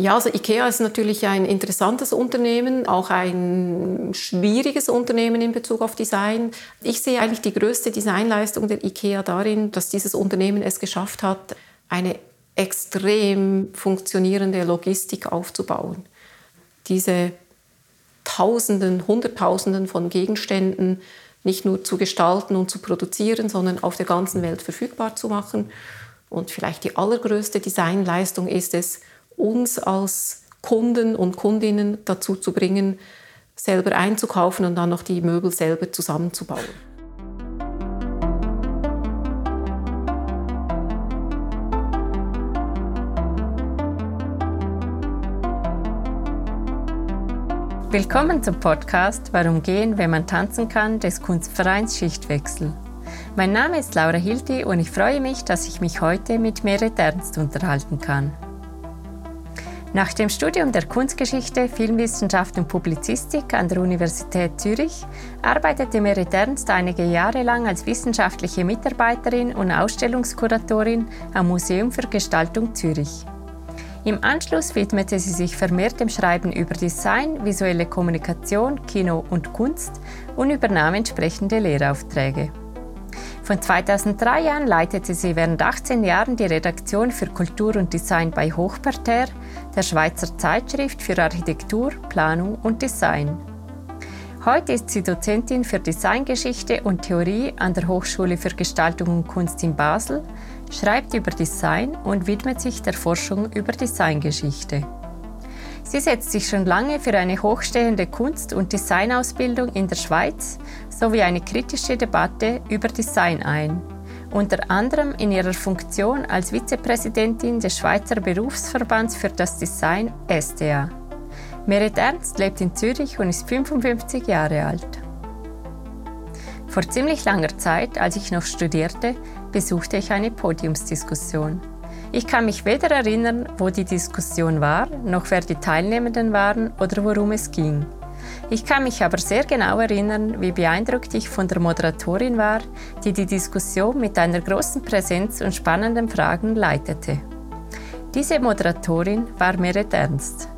Ja, also IKEA ist natürlich ein interessantes Unternehmen, auch ein schwieriges Unternehmen in Bezug auf Design. Ich sehe eigentlich die größte Designleistung der IKEA darin, dass dieses Unternehmen es geschafft hat, eine extrem funktionierende Logistik aufzubauen. Diese Tausenden, Hunderttausenden von Gegenständen nicht nur zu gestalten und zu produzieren, sondern auf der ganzen Welt verfügbar zu machen. Und vielleicht die allergrößte Designleistung ist es, uns als Kunden und Kundinnen dazu zu bringen, selber einzukaufen und dann noch die Möbel selber zusammenzubauen. Willkommen zum Podcast Warum gehen, wenn man tanzen kann des Kunstvereins Schichtwechsel. Mein Name ist Laura Hilti und ich freue mich, dass ich mich heute mit Merit Ernst unterhalten kann. Nach dem Studium der Kunstgeschichte, Filmwissenschaft und Publizistik an der Universität Zürich arbeitete Merit Ernst einige Jahre lang als wissenschaftliche Mitarbeiterin und Ausstellungskuratorin am Museum für Gestaltung Zürich. Im Anschluss widmete sie sich vermehrt dem Schreiben über Design, visuelle Kommunikation, Kino und Kunst und übernahm entsprechende Lehraufträge. Von 2003 an leitete sie während 18 Jahren die Redaktion für Kultur und Design bei Hochparterre, der Schweizer Zeitschrift für Architektur, Planung und Design. Heute ist sie Dozentin für Designgeschichte und Theorie an der Hochschule für Gestaltung und Kunst in Basel, schreibt über Design und widmet sich der Forschung über Designgeschichte. Sie setzt sich schon lange für eine hochstehende Kunst- und Designausbildung in der Schweiz sowie eine kritische Debatte über Design ein, unter anderem in ihrer Funktion als Vizepräsidentin des Schweizer Berufsverbands für das Design SDA. Merit Ernst lebt in Zürich und ist 55 Jahre alt. Vor ziemlich langer Zeit, als ich noch studierte, besuchte ich eine Podiumsdiskussion. Ich kann mich weder erinnern, wo die Diskussion war, noch wer die Teilnehmenden waren oder worum es ging. Ich kann mich aber sehr genau erinnern, wie beeindruckt ich von der Moderatorin war, die die Diskussion mit einer großen Präsenz und spannenden Fragen leitete. Diese Moderatorin war Merit Ernst.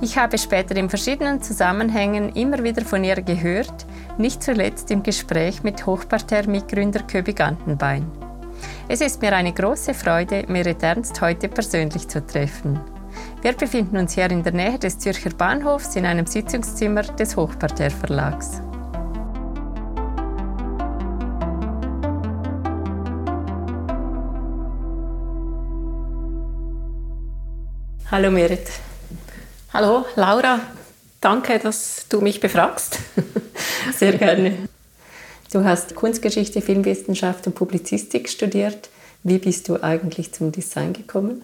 Ich habe später in verschiedenen Zusammenhängen immer wieder von ihr gehört, nicht zuletzt im Gespräch mit Hochparterre-Mitgründer Köbi Gantenbein. Es ist mir eine große Freude, Merit Ernst heute persönlich zu treffen. Wir befinden uns hier in der Nähe des Zürcher Bahnhofs in einem Sitzungszimmer des Hochparterre Verlags. Hallo Merit. Hallo Laura, danke, dass du mich befragst. Sehr gerne. Du hast Kunstgeschichte, Filmwissenschaft und Publizistik studiert. Wie bist du eigentlich zum Design gekommen?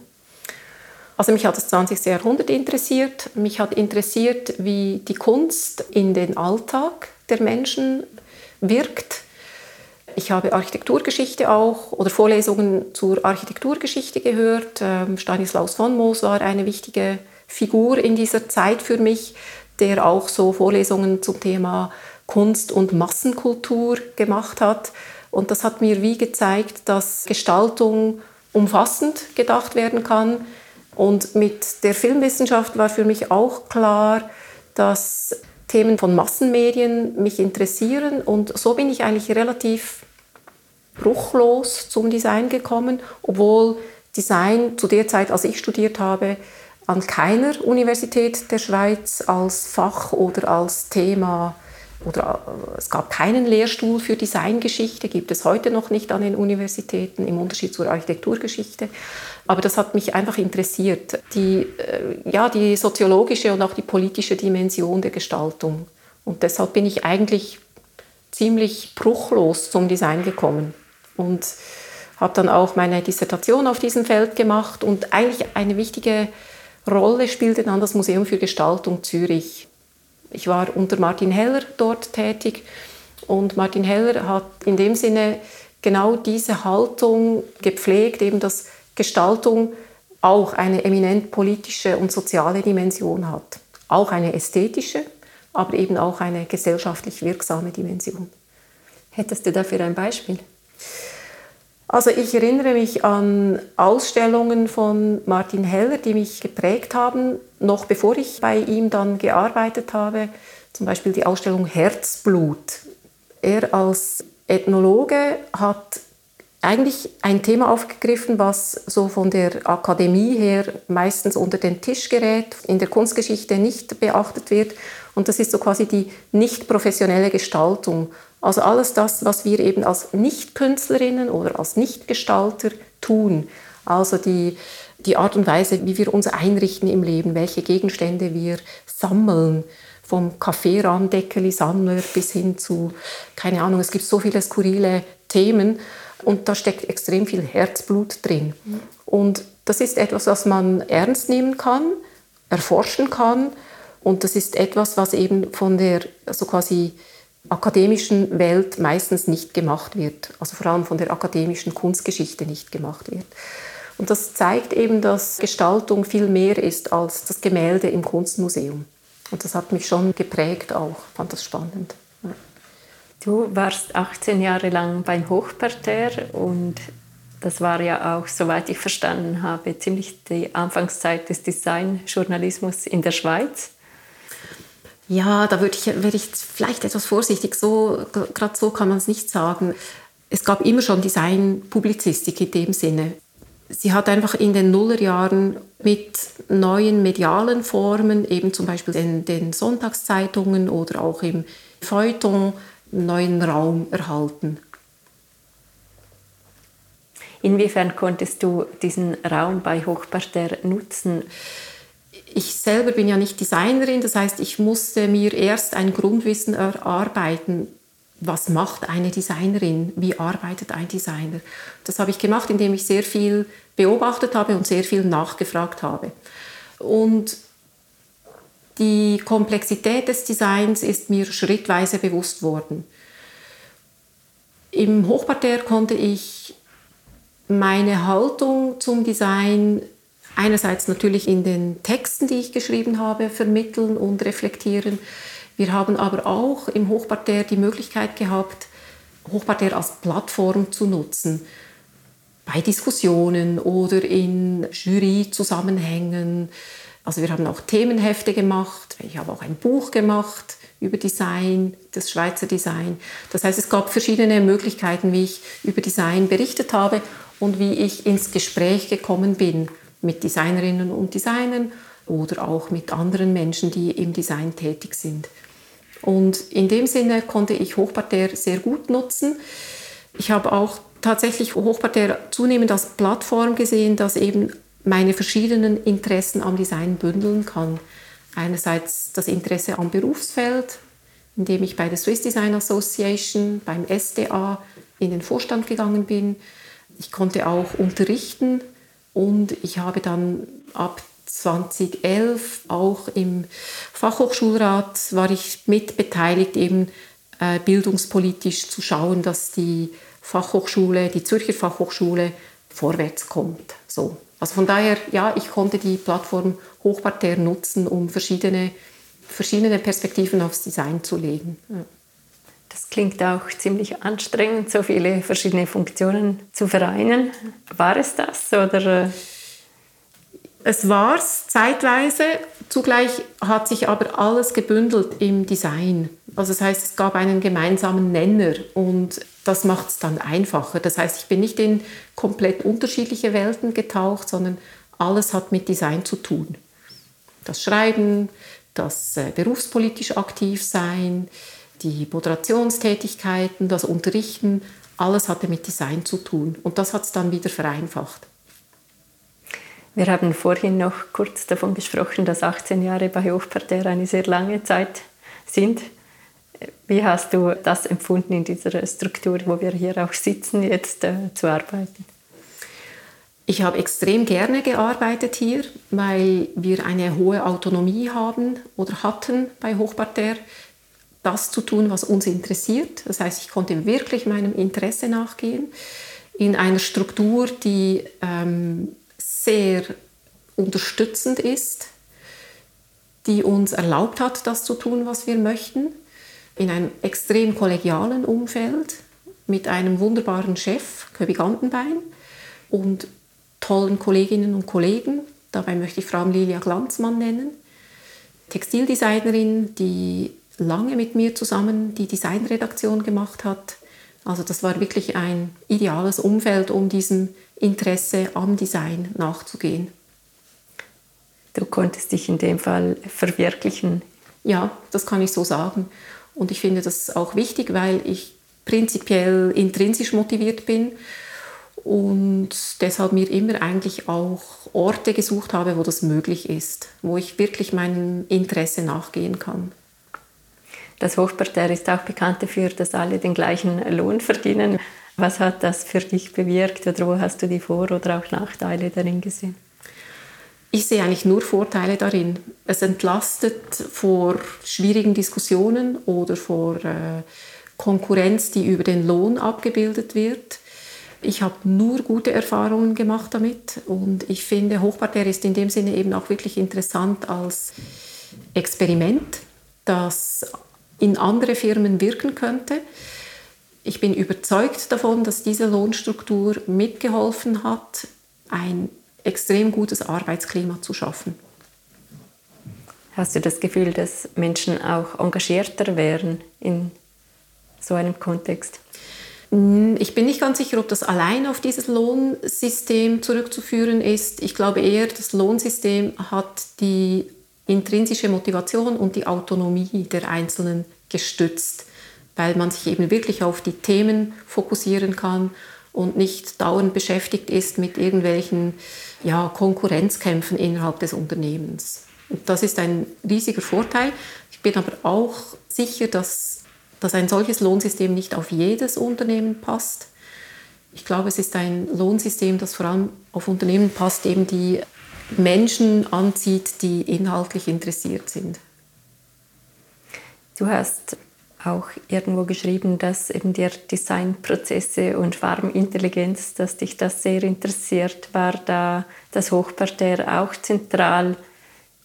Also mich hat das 20. Jahrhundert interessiert. Mich hat interessiert, wie die Kunst in den Alltag der Menschen wirkt. Ich habe Architekturgeschichte auch oder Vorlesungen zur Architekturgeschichte gehört. Ähm, Stanislaus von Moos war eine wichtige Figur in dieser Zeit für mich, der auch so Vorlesungen zum Thema Kunst und Massenkultur gemacht hat. Und das hat mir wie gezeigt, dass Gestaltung umfassend gedacht werden kann. Und mit der Filmwissenschaft war für mich auch klar, dass Themen von Massenmedien mich interessieren. Und so bin ich eigentlich relativ bruchlos zum Design gekommen, obwohl Design zu der Zeit, als ich studiert habe, an keiner Universität der Schweiz als Fach oder als Thema oder äh, es gab keinen Lehrstuhl für Designgeschichte, gibt es heute noch nicht an den Universitäten, im Unterschied zur Architekturgeschichte. Aber das hat mich einfach interessiert, die, äh, ja, die soziologische und auch die politische Dimension der Gestaltung. Und deshalb bin ich eigentlich ziemlich bruchlos zum Design gekommen und habe dann auch meine Dissertation auf diesem Feld gemacht und eigentlich eine wichtige Rolle spielte dann das Museum für Gestaltung Zürich. Ich war unter Martin Heller dort tätig und Martin Heller hat in dem Sinne genau diese Haltung gepflegt, eben dass Gestaltung auch eine eminent politische und soziale Dimension hat. Auch eine ästhetische, aber eben auch eine gesellschaftlich wirksame Dimension. Hättest du dafür ein Beispiel? Also ich erinnere mich an Ausstellungen von Martin Heller, die mich geprägt haben, noch bevor ich bei ihm dann gearbeitet habe. Zum Beispiel die Ausstellung Herzblut. Er als Ethnologe hat eigentlich ein Thema aufgegriffen, was so von der Akademie her meistens unter den Tisch gerät, in der Kunstgeschichte nicht beachtet wird. Und das ist so quasi die nicht professionelle Gestaltung. Also alles das, was wir eben als Nicht-Künstlerinnen oder als Nicht-Gestalter tun. Also die, die Art und Weise, wie wir uns einrichten im Leben, welche Gegenstände wir sammeln, vom Kaffeerahmdeckeli-Sammler bis hin zu, keine Ahnung, es gibt so viele skurrile Themen und da steckt extrem viel Herzblut drin. Und das ist etwas, was man ernst nehmen kann, erforschen kann und das ist etwas, was eben von der so quasi akademischen Welt meistens nicht gemacht wird, also vor allem von der akademischen Kunstgeschichte nicht gemacht wird. Und das zeigt eben, dass Gestaltung viel mehr ist als das Gemälde im Kunstmuseum. Und das hat mich schon geprägt auch, fand das spannend. Du warst 18 Jahre lang beim Hochparterre und das war ja auch, soweit ich verstanden habe, ziemlich die Anfangszeit des Designjournalismus in der Schweiz. Ja, da würde ich, wäre ich vielleicht etwas vorsichtig. So, gerade so kann man es nicht sagen. Es gab immer schon Designpublizistik in dem Sinne. Sie hat einfach in den Nullerjahren mit neuen medialen Formen, eben zum Beispiel den, den Sonntagszeitungen oder auch im Feuilleton, neuen Raum erhalten. Inwiefern konntest du diesen Raum bei Hochparterre nutzen? ich selber bin ja nicht Designerin, das heißt, ich musste mir erst ein Grundwissen erarbeiten, was macht eine Designerin, wie arbeitet ein Designer. Das habe ich gemacht, indem ich sehr viel beobachtet habe und sehr viel nachgefragt habe. Und die Komplexität des Designs ist mir schrittweise bewusst worden. Im Hochparterre konnte ich meine Haltung zum Design einerseits natürlich in den Texten, die ich geschrieben habe, vermitteln und reflektieren. Wir haben aber auch im Hochparterre die Möglichkeit gehabt, Hochparterre als Plattform zu nutzen. Bei Diskussionen oder in Juryzusammenhängen. Also wir haben auch Themenhefte gemacht. Ich habe auch ein Buch gemacht über Design, das Schweizer Design. Das heißt, es gab verschiedene Möglichkeiten, wie ich über Design berichtet habe und wie ich ins Gespräch gekommen bin mit Designerinnen und Designern oder auch mit anderen Menschen, die im Design tätig sind. Und in dem Sinne konnte ich Hochparterre sehr gut nutzen. Ich habe auch tatsächlich Hochparterre zunehmend als Plattform gesehen, dass eben meine verschiedenen Interessen am Design bündeln kann. Einerseits das Interesse am Berufsfeld, indem ich bei der Swiss Design Association, beim SDA in den Vorstand gegangen bin. Ich konnte auch unterrichten und ich habe dann ab 2011 auch im Fachhochschulrat war ich mit beteiligt, eben äh, bildungspolitisch zu schauen, dass die Fachhochschule, die Zürcher Fachhochschule vorwärts kommt. So. Also von daher, ja, ich konnte die Plattform Hochparterre nutzen, um verschiedene, verschiedene Perspektiven aufs Design zu legen. Ja. Das klingt auch ziemlich anstrengend, so viele verschiedene Funktionen zu vereinen. War es das oder? Äh? Es war es zeitweise. Zugleich hat sich aber alles gebündelt im Design. Also das heißt, es gab einen gemeinsamen Nenner und das macht es dann einfacher. Das heißt, ich bin nicht in komplett unterschiedliche Welten getaucht, sondern alles hat mit Design zu tun. Das Schreiben, das äh, berufspolitisch aktiv sein, die Moderationstätigkeiten, das Unterrichten, alles hatte mit Design zu tun. Und das hat es dann wieder vereinfacht. Wir haben vorhin noch kurz davon gesprochen, dass 18 Jahre bei Hochparterre eine sehr lange Zeit sind. Wie hast du das empfunden, in dieser Struktur, wo wir hier auch sitzen, jetzt äh, zu arbeiten? Ich habe extrem gerne gearbeitet hier, weil wir eine hohe Autonomie haben oder hatten bei Hochparterre das zu tun, was uns interessiert. Das heißt, ich konnte wirklich meinem Interesse nachgehen in einer Struktur, die ähm, sehr unterstützend ist, die uns erlaubt hat, das zu tun, was wir möchten, in einem extrem kollegialen Umfeld. mit einem wunderbaren Chef, Köbi Gantenbein, und tollen Kolleginnen und Kollegen. Dabei möchte ich Frau Lilia Glanzmann nennen, Textildesignerin, die lange mit mir zusammen die Designredaktion gemacht hat. Also das war wirklich ein ideales Umfeld, um diesem Interesse am Design nachzugehen. Du konntest dich in dem Fall verwirklichen. Ja, das kann ich so sagen. Und ich finde das auch wichtig, weil ich prinzipiell intrinsisch motiviert bin und deshalb mir immer eigentlich auch Orte gesucht habe, wo das möglich ist, wo ich wirklich meinem Interesse nachgehen kann. Das Hochparterre ist auch bekannt dafür, dass alle den gleichen Lohn verdienen. Was hat das für dich bewirkt oder wo hast du die Vor- oder auch Nachteile darin gesehen? Ich sehe eigentlich nur Vorteile darin. Es entlastet vor schwierigen Diskussionen oder vor äh, Konkurrenz, die über den Lohn abgebildet wird. Ich habe nur gute Erfahrungen gemacht damit und ich finde, Hochparterre ist in dem Sinne eben auch wirklich interessant als Experiment, das in andere Firmen wirken könnte. Ich bin überzeugt davon, dass diese Lohnstruktur mitgeholfen hat, ein extrem gutes Arbeitsklima zu schaffen. Hast du das Gefühl, dass Menschen auch engagierter wären in so einem Kontext? Ich bin nicht ganz sicher, ob das allein auf dieses Lohnsystem zurückzuführen ist. Ich glaube eher, das Lohnsystem hat die intrinsische Motivation und die Autonomie der Einzelnen gestützt, weil man sich eben wirklich auf die Themen fokussieren kann und nicht dauernd beschäftigt ist mit irgendwelchen ja, Konkurrenzkämpfen innerhalb des Unternehmens. Und das ist ein riesiger Vorteil. Ich bin aber auch sicher, dass dass ein solches Lohnsystem nicht auf jedes Unternehmen passt. Ich glaube, es ist ein Lohnsystem, das vor allem auf Unternehmen passt, eben die Menschen anzieht, die inhaltlich interessiert sind. Du hast auch irgendwo geschrieben, dass eben dir Designprozesse und Farmintelligenz, dass dich das sehr interessiert, war da das Hochparterre auch zentral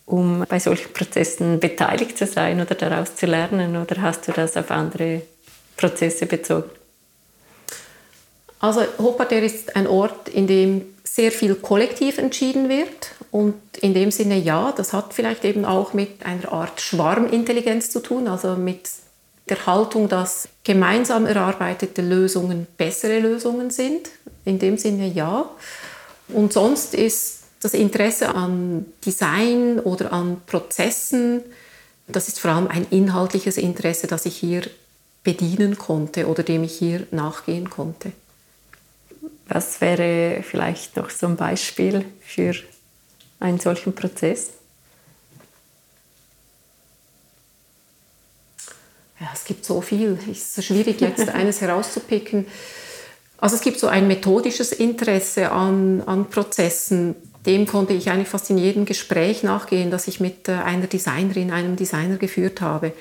um bei solchen Prozessen beteiligt zu sein oder daraus zu lernen? Oder hast du das auf andere Prozesse bezogen? Also Hochparterre ist ein Ort, in dem sehr viel kollektiv entschieden wird. Und in dem Sinne ja, das hat vielleicht eben auch mit einer Art Schwarmintelligenz zu tun, also mit der Haltung, dass gemeinsam erarbeitete Lösungen bessere Lösungen sind. In dem Sinne ja. Und sonst ist das Interesse an Design oder an Prozessen, das ist vor allem ein inhaltliches Interesse, das ich hier bedienen konnte oder dem ich hier nachgehen konnte. Was wäre vielleicht noch so ein Beispiel für einen solchen Prozess? Ja, es gibt so viel. Es ist schwierig, jetzt eines herauszupicken. Also es gibt so ein methodisches Interesse an, an Prozessen, dem konnte ich eigentlich fast in jedem Gespräch nachgehen, das ich mit äh, einer Designerin, einem Designer geführt habe.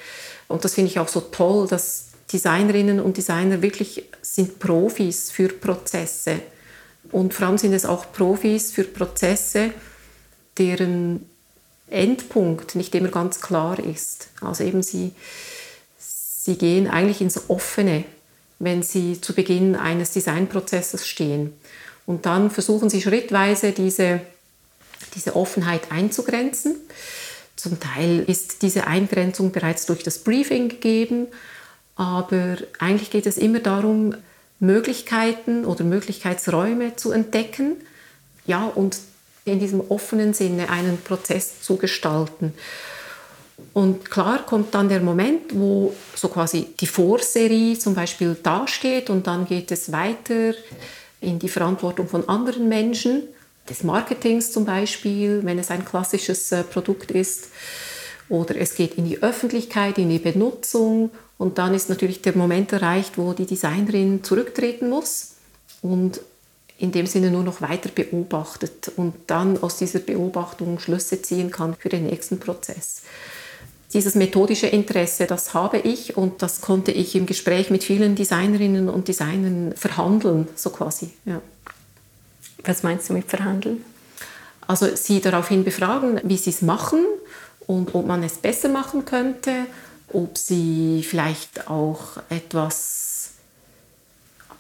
Und das finde ich auch so toll, dass Designerinnen und Designer wirklich sind Profis für Prozesse. Und vor allem sind es auch Profis für Prozesse, deren Endpunkt nicht immer ganz klar ist. Also eben sie, sie gehen eigentlich ins Offene, wenn sie zu Beginn eines Designprozesses stehen. Und dann versuchen sie schrittweise diese, diese Offenheit einzugrenzen. Zum Teil ist diese Eingrenzung bereits durch das Briefing gegeben, aber eigentlich geht es immer darum, Möglichkeiten oder Möglichkeitsräume zu entdecken ja, und in diesem offenen Sinne einen Prozess zu gestalten. Und klar kommt dann der Moment, wo so quasi die Vorserie zum Beispiel dasteht und dann geht es weiter in die Verantwortung von anderen Menschen, des Marketings zum Beispiel, wenn es ein klassisches äh, Produkt ist. Oder es geht in die Öffentlichkeit, in die Benutzung. Und dann ist natürlich der Moment erreicht, wo die Designerin zurücktreten muss und in dem Sinne nur noch weiter beobachtet und dann aus dieser Beobachtung Schlüsse ziehen kann für den nächsten Prozess dieses methodische Interesse, das habe ich und das konnte ich im Gespräch mit vielen Designerinnen und Designern verhandeln, so quasi. Ja. Was meinst du mit verhandeln? Also sie daraufhin befragen, wie sie es machen und ob man es besser machen könnte, ob sie vielleicht auch etwas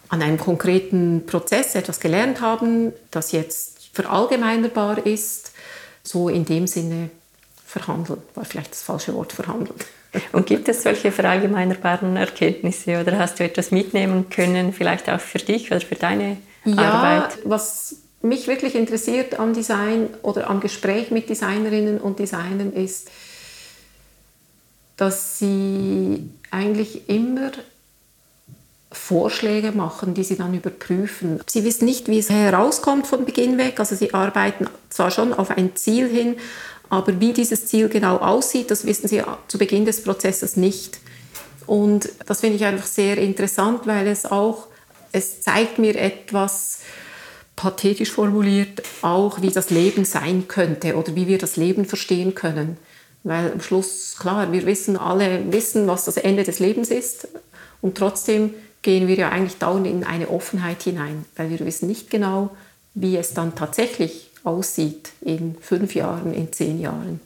an einem konkreten Prozess etwas gelernt haben, das jetzt verallgemeinerbar ist, so in dem Sinne verhandeln, war vielleicht das falsche Wort verhandeln. Und gibt es solche verallgemeinerbaren Erkenntnisse oder hast du etwas mitnehmen können, vielleicht auch für dich oder für deine ja, Arbeit? Was mich wirklich interessiert am Design oder am Gespräch mit Designerinnen und Designern ist, dass sie eigentlich immer Vorschläge machen, die sie dann überprüfen. Sie wissen nicht, wie es herauskommt von Beginn weg. Also sie arbeiten zwar schon auf ein Ziel hin, aber wie dieses Ziel genau aussieht, das wissen sie zu Beginn des Prozesses nicht. Und das finde ich einfach sehr interessant, weil es auch, es zeigt mir etwas, pathetisch formuliert, auch wie das Leben sein könnte oder wie wir das Leben verstehen können. Weil am Schluss, klar, wir wissen alle, wissen, was das Ende des Lebens ist und trotzdem gehen wir ja eigentlich dauernd in eine Offenheit hinein, weil wir wissen nicht genau, wie es dann tatsächlich aussieht in fünf Jahren, in zehn Jahren.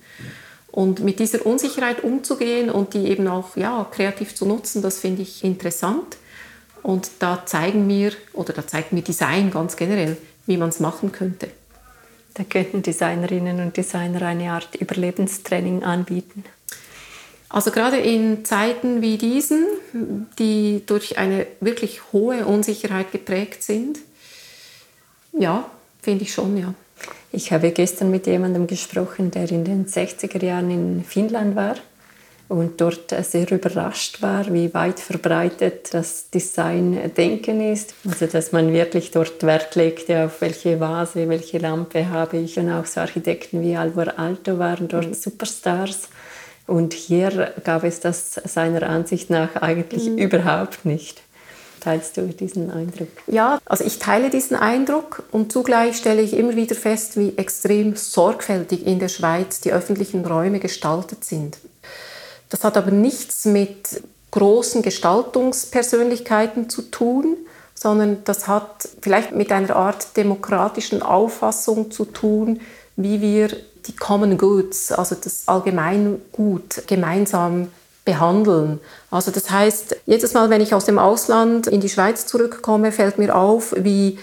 Und mit dieser Unsicherheit umzugehen und die eben auch ja, kreativ zu nutzen, das finde ich interessant. Und da zeigen mir, oder da zeigt mir Design ganz generell, wie man es machen könnte. Da könnten Designerinnen und Designer eine Art Überlebenstraining anbieten. Also gerade in Zeiten wie diesen, die durch eine wirklich hohe Unsicherheit geprägt sind, ja, finde ich schon, ja. Ich habe gestern mit jemandem gesprochen, der in den 60er Jahren in Finnland war und dort sehr überrascht war, wie weit verbreitet das Design-Denken ist. Also dass man wirklich dort Wert legte auf welche Vase, welche Lampe habe ich. Und auch so Architekten wie Alvor Alto waren dort mhm. Superstars. Und hier gab es das seiner Ansicht nach eigentlich mhm. überhaupt nicht. Teilst du diesen Eindruck? Ja, also ich teile diesen Eindruck und zugleich stelle ich immer wieder fest, wie extrem sorgfältig in der Schweiz die öffentlichen Räume gestaltet sind. Das hat aber nichts mit großen Gestaltungspersönlichkeiten zu tun, sondern das hat vielleicht mit einer Art demokratischen Auffassung zu tun, wie wir die Common Goods, also das Allgemeingut, gemeinsam behandeln. Also das heißt, jedes Mal, wenn ich aus dem Ausland in die Schweiz zurückkomme, fällt mir auf, wie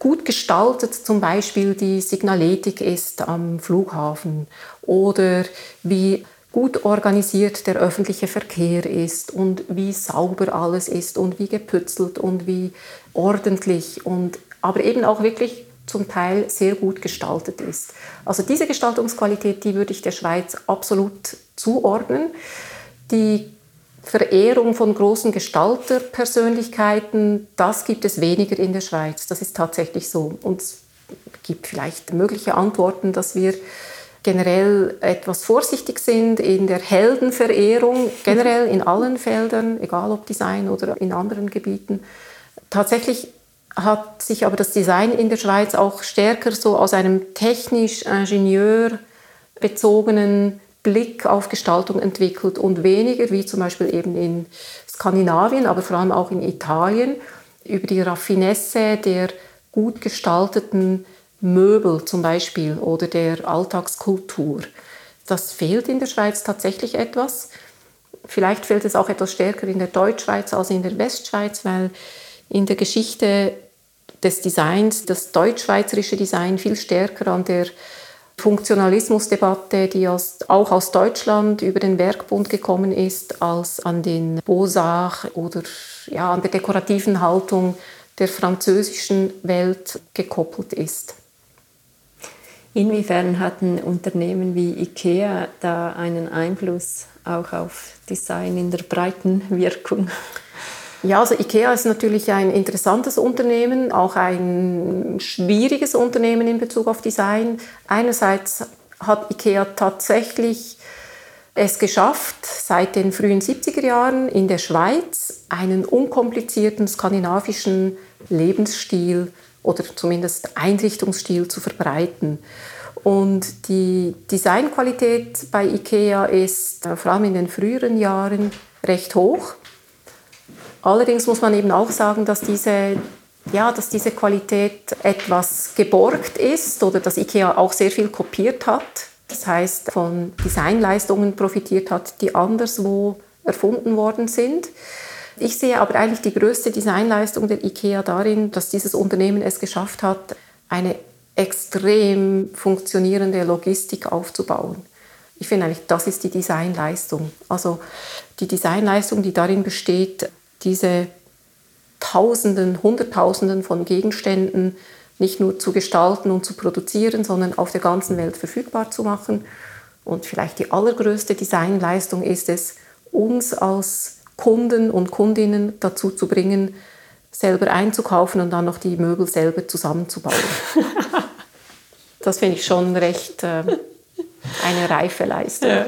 gut gestaltet zum Beispiel die Signaletik ist am Flughafen oder wie gut organisiert der öffentliche Verkehr ist und wie sauber alles ist und wie gepützelt und wie ordentlich und aber eben auch wirklich zum Teil sehr gut gestaltet ist. Also diese Gestaltungsqualität, die würde ich der Schweiz absolut zuordnen. Die Verehrung von großen Gestalterpersönlichkeiten, das gibt es weniger in der Schweiz. Das ist tatsächlich so. Und es gibt vielleicht mögliche Antworten, dass wir generell etwas vorsichtig sind in der Heldenverehrung, generell in allen Feldern, egal ob Design oder in anderen Gebieten. Tatsächlich hat sich aber das Design in der Schweiz auch stärker so aus einem technisch-ingenieur bezogenen Blick auf Gestaltung entwickelt und weniger wie zum Beispiel eben in Skandinavien, aber vor allem auch in Italien über die Raffinesse der gut gestalteten Möbel zum Beispiel oder der Alltagskultur. Das fehlt in der Schweiz tatsächlich etwas. Vielleicht fehlt es auch etwas stärker in der Deutschschweiz als in der Westschweiz, weil in der Geschichte des Designs das deutschschweizerische Design viel stärker an der Funktionalismusdebatte, die aus, auch aus Deutschland über den Werkbund gekommen ist, als an den Beaux-Arts oder ja, an der dekorativen Haltung der französischen Welt gekoppelt ist. Inwiefern hatten Unternehmen wie IKEA da einen Einfluss auch auf Design in der breiten Wirkung? Ja, also IKEA ist natürlich ein interessantes Unternehmen, auch ein schwieriges Unternehmen in Bezug auf Design. Einerseits hat IKEA tatsächlich es geschafft, seit den frühen 70er Jahren in der Schweiz einen unkomplizierten skandinavischen Lebensstil oder zumindest Einrichtungsstil zu verbreiten. Und die Designqualität bei IKEA ist äh, vor allem in den früheren Jahren recht hoch. Allerdings muss man eben auch sagen, dass diese, ja, dass diese Qualität etwas geborgt ist oder dass IKEA auch sehr viel kopiert hat. Das heißt, von Designleistungen profitiert hat, die anderswo erfunden worden sind. Ich sehe aber eigentlich die größte Designleistung der IKEA darin, dass dieses Unternehmen es geschafft hat, eine extrem funktionierende Logistik aufzubauen. Ich finde eigentlich, das ist die Designleistung. Also die Designleistung, die darin besteht, diese Tausenden, Hunderttausenden von Gegenständen nicht nur zu gestalten und zu produzieren, sondern auf der ganzen Welt verfügbar zu machen. Und vielleicht die allergrößte Designleistung ist es, uns als Kunden und Kundinnen dazu zu bringen, selber einzukaufen und dann noch die Möbel selber zusammenzubauen. das finde ich schon recht äh, eine reife Leistung. Ja.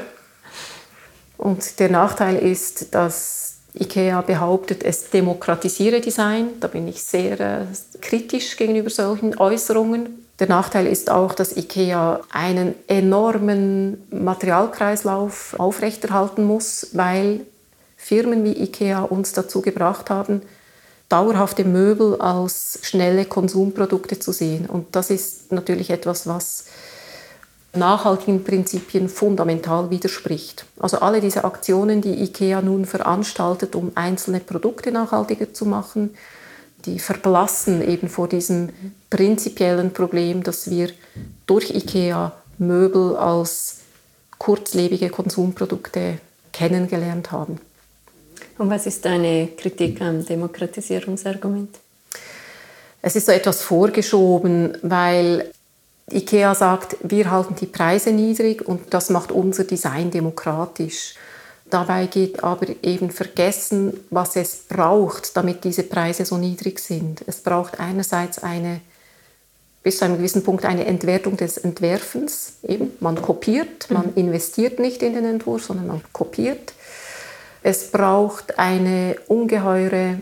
Und der Nachteil ist, dass IKEA behauptet, es demokratisiere Design. Da bin ich sehr äh, kritisch gegenüber solchen Äußerungen. Der Nachteil ist auch, dass IKEA einen enormen Materialkreislauf aufrechterhalten muss, weil Firmen wie IKEA uns dazu gebracht haben, dauerhafte Möbel als schnelle Konsumprodukte zu sehen. Und das ist natürlich etwas, was nachhaltigen Prinzipien fundamental widerspricht. Also alle diese Aktionen, die IKEA nun veranstaltet, um einzelne Produkte nachhaltiger zu machen, die verblassen eben vor diesem prinzipiellen Problem, dass wir durch IKEA Möbel als kurzlebige Konsumprodukte kennengelernt haben. Und was ist deine Kritik am Demokratisierungsargument? Es ist so etwas vorgeschoben, weil IKEA sagt, wir halten die Preise niedrig und das macht unser Design demokratisch. Dabei geht aber eben vergessen, was es braucht, damit diese Preise so niedrig sind. Es braucht einerseits eine bis zu einem gewissen Punkt eine Entwertung des Entwerfens. Eben, man kopiert, man mhm. investiert nicht in den Entwurf, sondern man kopiert. Es braucht eine ungeheure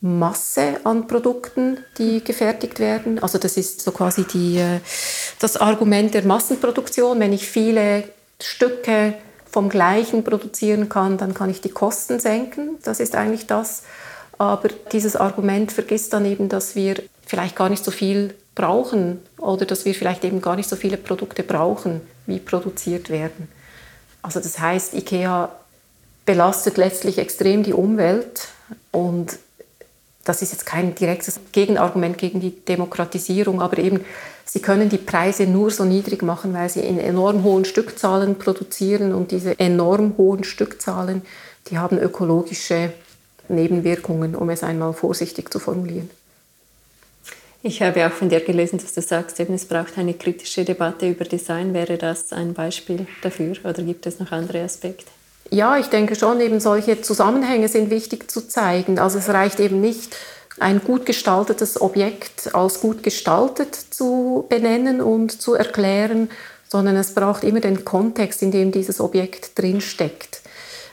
Masse an Produkten, die gefertigt werden. Also das ist so quasi die, äh, das Argument der Massenproduktion. Wenn ich viele Stücke vom gleichen produzieren kann, dann kann ich die Kosten senken. Das ist eigentlich das. Aber dieses Argument vergisst dann eben, dass wir vielleicht gar nicht so viel brauchen oder dass wir vielleicht eben gar nicht so viele Produkte brauchen, wie produziert werden. Also das heißt, IKEA belastet letztlich extrem die Umwelt und das ist jetzt kein direktes Gegenargument gegen die Demokratisierung, aber eben, sie können die Preise nur so niedrig machen, weil sie in enorm hohen Stückzahlen produzieren und diese enorm hohen Stückzahlen, die haben ökologische Nebenwirkungen, um es einmal vorsichtig zu formulieren. Ich habe auch von dir gelesen, dass du sagst, eben, es braucht eine kritische Debatte über Design. Wäre das ein Beispiel dafür oder gibt es noch andere Aspekte? Ja, ich denke schon, eben solche Zusammenhänge sind wichtig zu zeigen. Also es reicht eben nicht, ein gut gestaltetes Objekt als gut gestaltet zu benennen und zu erklären, sondern es braucht immer den Kontext, in dem dieses Objekt drinsteckt.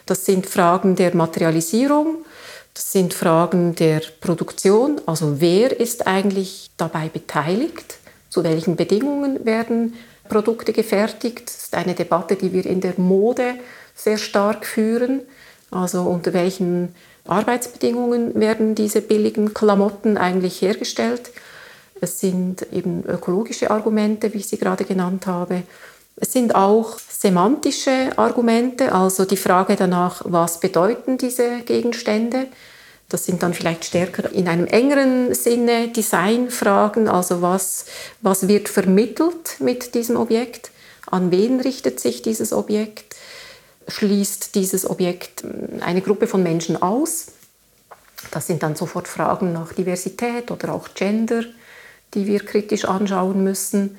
Das sind Fragen der Materialisierung, das sind Fragen der Produktion, also wer ist eigentlich dabei beteiligt, zu welchen Bedingungen werden Produkte gefertigt. Das ist eine Debatte, die wir in der Mode sehr stark führen. Also unter welchen Arbeitsbedingungen werden diese billigen Klamotten eigentlich hergestellt. Es sind eben ökologische Argumente, wie ich sie gerade genannt habe. Es sind auch semantische Argumente, also die Frage danach, was bedeuten diese Gegenstände. Das sind dann vielleicht stärker in einem engeren Sinne Designfragen, also was, was wird vermittelt mit diesem Objekt, an wen richtet sich dieses Objekt, schließt dieses Objekt hm, eine Gruppe von Menschen aus. Das sind dann sofort Fragen nach Diversität oder auch Gender, die wir kritisch anschauen müssen.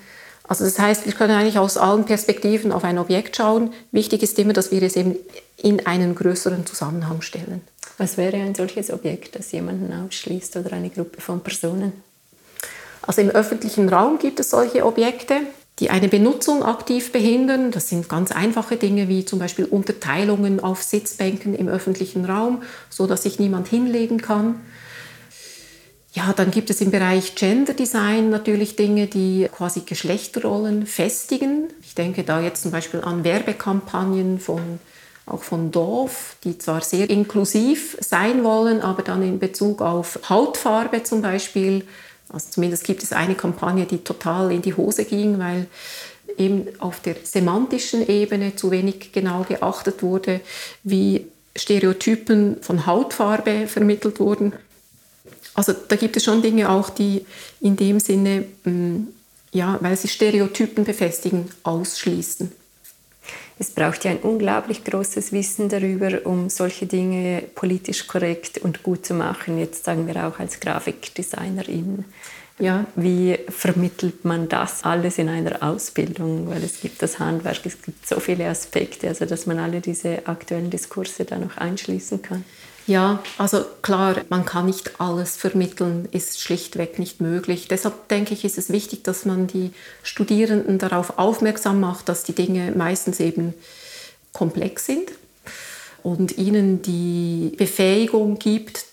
Also das heißt, wir können eigentlich aus allen Perspektiven auf ein Objekt schauen. Wichtig ist immer, dass wir es eben in einen größeren Zusammenhang stellen. Was wäre ein solches Objekt, das jemanden ausschließt oder eine Gruppe von Personen? Also im öffentlichen Raum gibt es solche Objekte die eine Benutzung aktiv behindern. Das sind ganz einfache Dinge wie zum Beispiel Unterteilungen auf Sitzbänken im öffentlichen Raum, so dass sich niemand hinlegen kann. Ja, dann gibt es im Bereich Gender Design natürlich Dinge, die quasi Geschlechterrollen festigen. Ich denke da jetzt zum Beispiel an Werbekampagnen von auch von Dorf, die zwar sehr inklusiv sein wollen, aber dann in Bezug auf Hautfarbe zum Beispiel also zumindest gibt es eine Kampagne, die total in die Hose ging, weil eben auf der semantischen Ebene zu wenig genau geachtet wurde, wie Stereotypen von Hautfarbe vermittelt wurden. Also da gibt es schon Dinge auch, die in dem Sinne, mm, ja, weil sie Stereotypen befestigen, ausschließen. Es braucht ja ein unglaublich großes Wissen darüber, um solche Dinge politisch korrekt und gut zu machen. Jetzt sagen wir auch als Grafikdesignerin. Ja, wie vermittelt man das alles in einer Ausbildung? Weil es gibt das Handwerk, es gibt so viele Aspekte, also dass man alle diese aktuellen Diskurse da noch einschließen kann. Ja, also klar, man kann nicht alles vermitteln, ist schlichtweg nicht möglich. Deshalb denke ich, ist es wichtig, dass man die Studierenden darauf aufmerksam macht, dass die Dinge meistens eben komplex sind und ihnen die Befähigung gibt,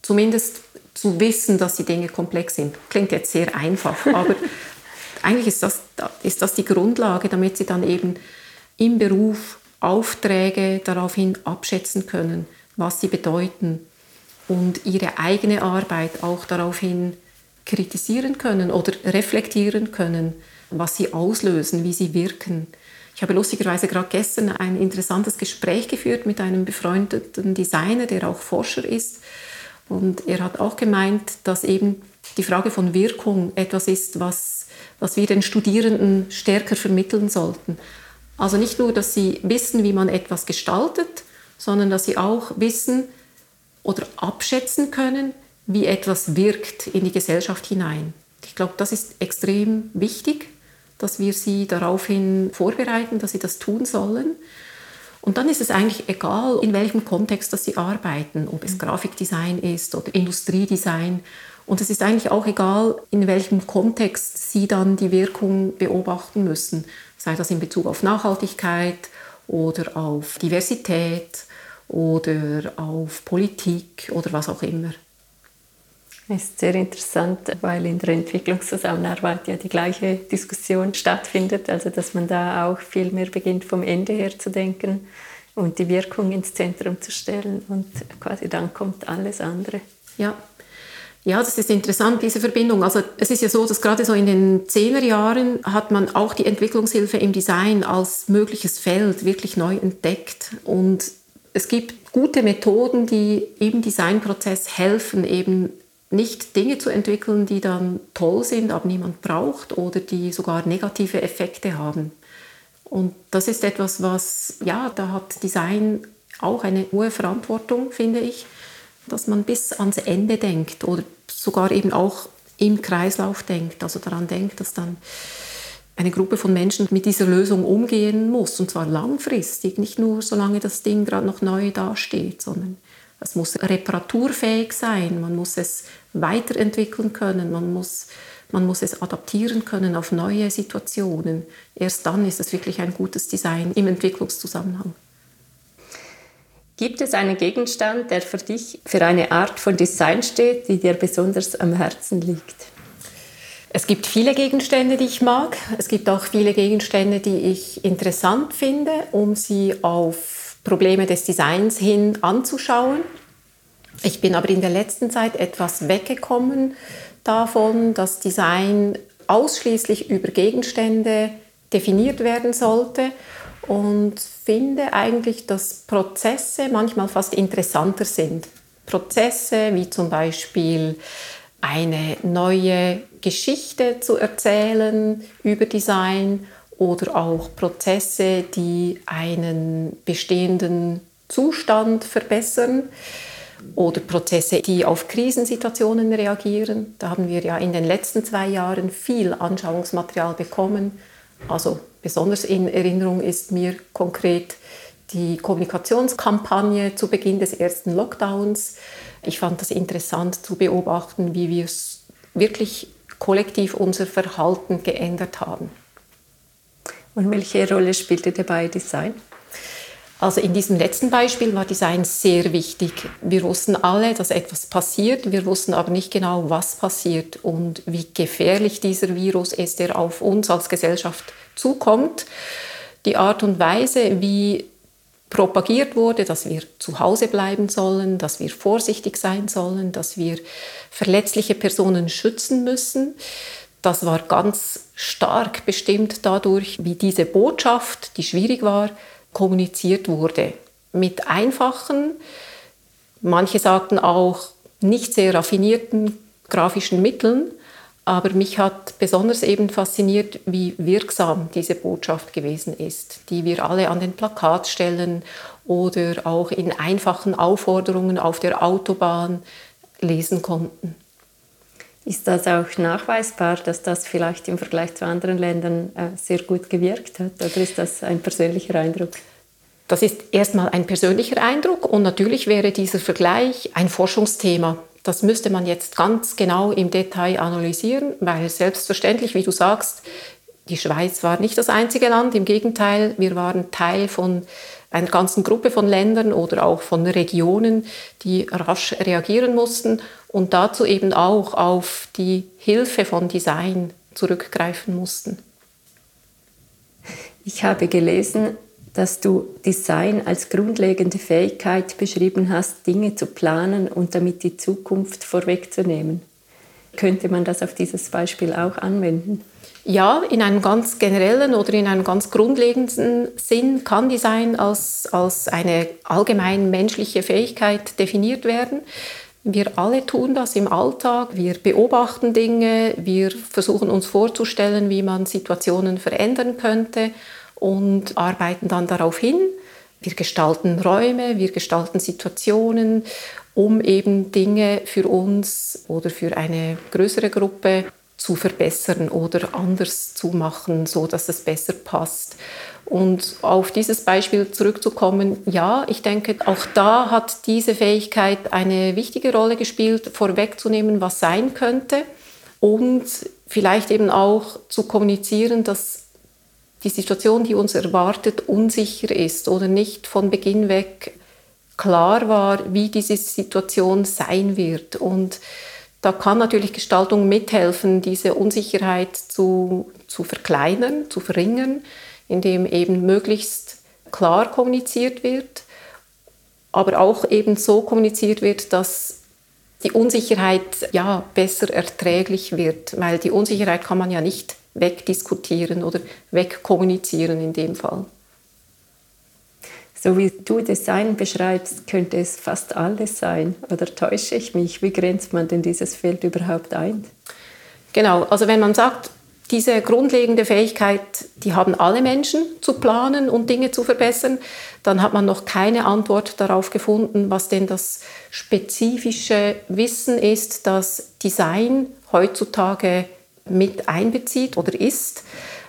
zumindest zu wissen, dass die Dinge komplex sind. Klingt jetzt sehr einfach, aber eigentlich ist das, ist das die Grundlage, damit sie dann eben im Beruf Aufträge daraufhin abschätzen können was sie bedeuten und ihre eigene Arbeit auch daraufhin kritisieren können oder reflektieren können, was sie auslösen, wie sie wirken. Ich habe lustigerweise gerade gestern ein interessantes Gespräch geführt mit einem befreundeten Designer, der auch Forscher ist. Und er hat auch gemeint, dass eben die Frage von Wirkung etwas ist, was, was wir den Studierenden stärker vermitteln sollten. Also nicht nur, dass sie wissen, wie man etwas gestaltet, sondern dass sie auch wissen oder abschätzen können, wie etwas wirkt in die Gesellschaft hinein. Ich glaube, das ist extrem wichtig, dass wir sie daraufhin vorbereiten, dass sie das tun sollen. Und dann ist es eigentlich egal, in welchem Kontext dass sie arbeiten, ob es Grafikdesign ist oder Industriedesign. Und es ist eigentlich auch egal, in welchem Kontext sie dann die Wirkung beobachten müssen, sei das in Bezug auf Nachhaltigkeit oder auf Diversität oder auf Politik oder was auch immer. Es ist sehr interessant, weil in der Entwicklungszusammenarbeit ja die gleiche Diskussion stattfindet, also dass man da auch viel mehr beginnt vom Ende her zu denken und die Wirkung ins Zentrum zu stellen und quasi dann kommt alles andere. Ja. Ja, das ist interessant, diese Verbindung. Also es ist ja so, dass gerade so in den Zehnerjahren hat man auch die Entwicklungshilfe im Design als mögliches Feld wirklich neu entdeckt. Und es gibt gute Methoden, die im Designprozess helfen, eben nicht Dinge zu entwickeln, die dann toll sind, aber niemand braucht oder die sogar negative Effekte haben. Und das ist etwas, was, ja, da hat Design auch eine hohe Verantwortung, finde ich, dass man bis ans Ende denkt oder sogar eben auch im Kreislauf denkt, also daran denkt, dass dann eine Gruppe von Menschen mit dieser Lösung umgehen muss. Und zwar langfristig, nicht nur solange das Ding gerade noch neu dasteht, sondern es muss reparaturfähig sein, man muss es weiterentwickeln können, man muss, man muss es adaptieren können auf neue Situationen. Erst dann ist es wirklich ein gutes Design im Entwicklungszusammenhang. Gibt es einen Gegenstand, der für dich für eine Art von Design steht, die dir besonders am Herzen liegt? Es gibt viele Gegenstände, die ich mag. Es gibt auch viele Gegenstände, die ich interessant finde, um sie auf Probleme des Designs hin anzuschauen. Ich bin aber in der letzten Zeit etwas weggekommen davon, dass Design ausschließlich über Gegenstände definiert werden sollte und finde eigentlich, dass Prozesse manchmal fast interessanter sind. Prozesse wie zum Beispiel eine neue Geschichte zu erzählen über Design oder auch Prozesse, die einen bestehenden Zustand verbessern oder Prozesse, die auf Krisensituationen reagieren. Da haben wir ja in den letzten zwei Jahren viel Anschauungsmaterial bekommen. Also besonders in Erinnerung ist mir konkret die Kommunikationskampagne zu Beginn des ersten Lockdowns. Ich fand das interessant zu beobachten, wie wir wirklich kollektiv unser Verhalten geändert haben. Und welche Rolle spielte dabei Design? Also in diesem letzten Beispiel war Design sehr wichtig. Wir wussten alle, dass etwas passiert, wir wussten aber nicht genau, was passiert und wie gefährlich dieser Virus ist, der auf uns als Gesellschaft zukommt. Die Art und Weise, wie propagiert wurde, dass wir zu Hause bleiben sollen, dass wir vorsichtig sein sollen, dass wir verletzliche Personen schützen müssen. Das war ganz stark bestimmt dadurch, wie diese Botschaft, die schwierig war, kommuniziert wurde. mit einfachen, manche sagten auch nicht sehr raffinierten grafischen Mitteln, aber mich hat besonders eben fasziniert, wie wirksam diese Botschaft gewesen ist, die wir alle an den Plakatstellen oder auch in einfachen Aufforderungen auf der Autobahn lesen konnten. Ist das auch nachweisbar, dass das vielleicht im Vergleich zu anderen Ländern äh, sehr gut gewirkt hat? Oder ist das ein persönlicher Eindruck? Das ist erstmal ein persönlicher Eindruck und natürlich wäre dieser Vergleich ein Forschungsthema. Das müsste man jetzt ganz genau im Detail analysieren, weil selbstverständlich, wie du sagst, die Schweiz war nicht das einzige Land. Im Gegenteil, wir waren Teil von einer ganzen Gruppe von Ländern oder auch von Regionen, die rasch reagieren mussten und dazu eben auch auf die Hilfe von Design zurückgreifen mussten. Ich habe gelesen, dass du Design als grundlegende Fähigkeit beschrieben hast, Dinge zu planen und damit die Zukunft vorwegzunehmen. Könnte man das auf dieses Beispiel auch anwenden? Ja, in einem ganz generellen oder in einem ganz grundlegenden Sinn kann Design als, als eine allgemein menschliche Fähigkeit definiert werden. Wir alle tun das im Alltag. Wir beobachten Dinge, wir versuchen uns vorzustellen, wie man Situationen verändern könnte und arbeiten dann darauf hin. Wir gestalten Räume, wir gestalten Situationen, um eben Dinge für uns oder für eine größere Gruppe zu verbessern oder anders zu machen, so dass es besser passt. Und auf dieses Beispiel zurückzukommen, ja, ich denke, auch da hat diese Fähigkeit eine wichtige Rolle gespielt, vorwegzunehmen, was sein könnte und vielleicht eben auch zu kommunizieren, dass die Situation, die uns erwartet, unsicher ist oder nicht von Beginn weg klar war, wie diese Situation sein wird. Und da kann natürlich Gestaltung mithelfen, diese Unsicherheit zu, zu verkleinern, zu verringern, indem eben möglichst klar kommuniziert wird, aber auch eben so kommuniziert wird, dass die Unsicherheit ja besser erträglich wird, weil die Unsicherheit kann man ja nicht wegdiskutieren oder wegkommunizieren in dem Fall. So wie du Design beschreibst, könnte es fast alles sein. Oder täusche ich mich? Wie grenzt man denn dieses Feld überhaupt ein? Genau, also wenn man sagt, diese grundlegende Fähigkeit, die haben alle Menschen zu planen und Dinge zu verbessern, dann hat man noch keine Antwort darauf gefunden, was denn das spezifische Wissen ist, das Design heutzutage mit einbezieht oder ist.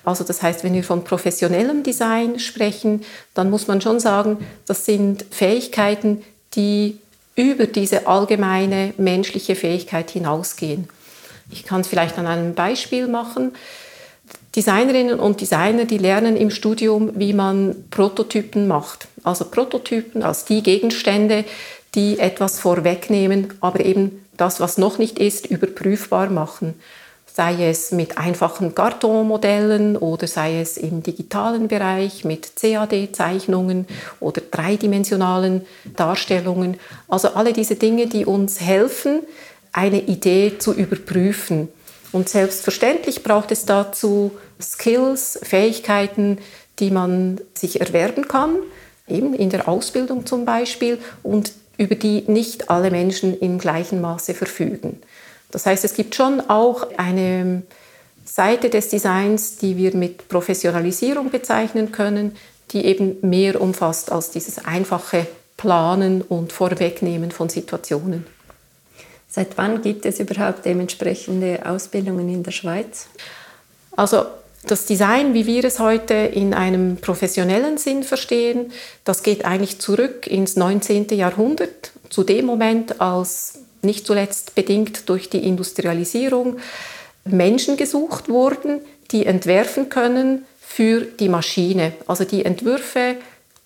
Also das heißt, wenn wir von professionellem Design sprechen, dann muss man schon sagen, das sind Fähigkeiten, die über diese allgemeine menschliche Fähigkeit hinausgehen. Ich kann es vielleicht an einem Beispiel machen. Designerinnen und Designer, die lernen im Studium, wie man Prototypen macht. Also Prototypen als die Gegenstände, die etwas vorwegnehmen, aber eben das, was noch nicht ist, überprüfbar machen sei es mit einfachen Kartonmodellen oder sei es im digitalen Bereich mit CAD-Zeichnungen oder dreidimensionalen Darstellungen. Also alle diese Dinge, die uns helfen, eine Idee zu überprüfen. Und selbstverständlich braucht es dazu Skills, Fähigkeiten, die man sich erwerben kann, eben in der Ausbildung zum Beispiel, und über die nicht alle Menschen im gleichen Maße verfügen. Das heißt, es gibt schon auch eine Seite des Designs, die wir mit Professionalisierung bezeichnen können, die eben mehr umfasst als dieses einfache Planen und Vorwegnehmen von Situationen. Seit wann gibt es überhaupt dementsprechende Ausbildungen in der Schweiz? Also das Design, wie wir es heute in einem professionellen Sinn verstehen, das geht eigentlich zurück ins 19. Jahrhundert, zu dem Moment, als nicht zuletzt bedingt durch die Industrialisierung, Menschen gesucht wurden, die entwerfen können für die Maschine. Also die Entwürfe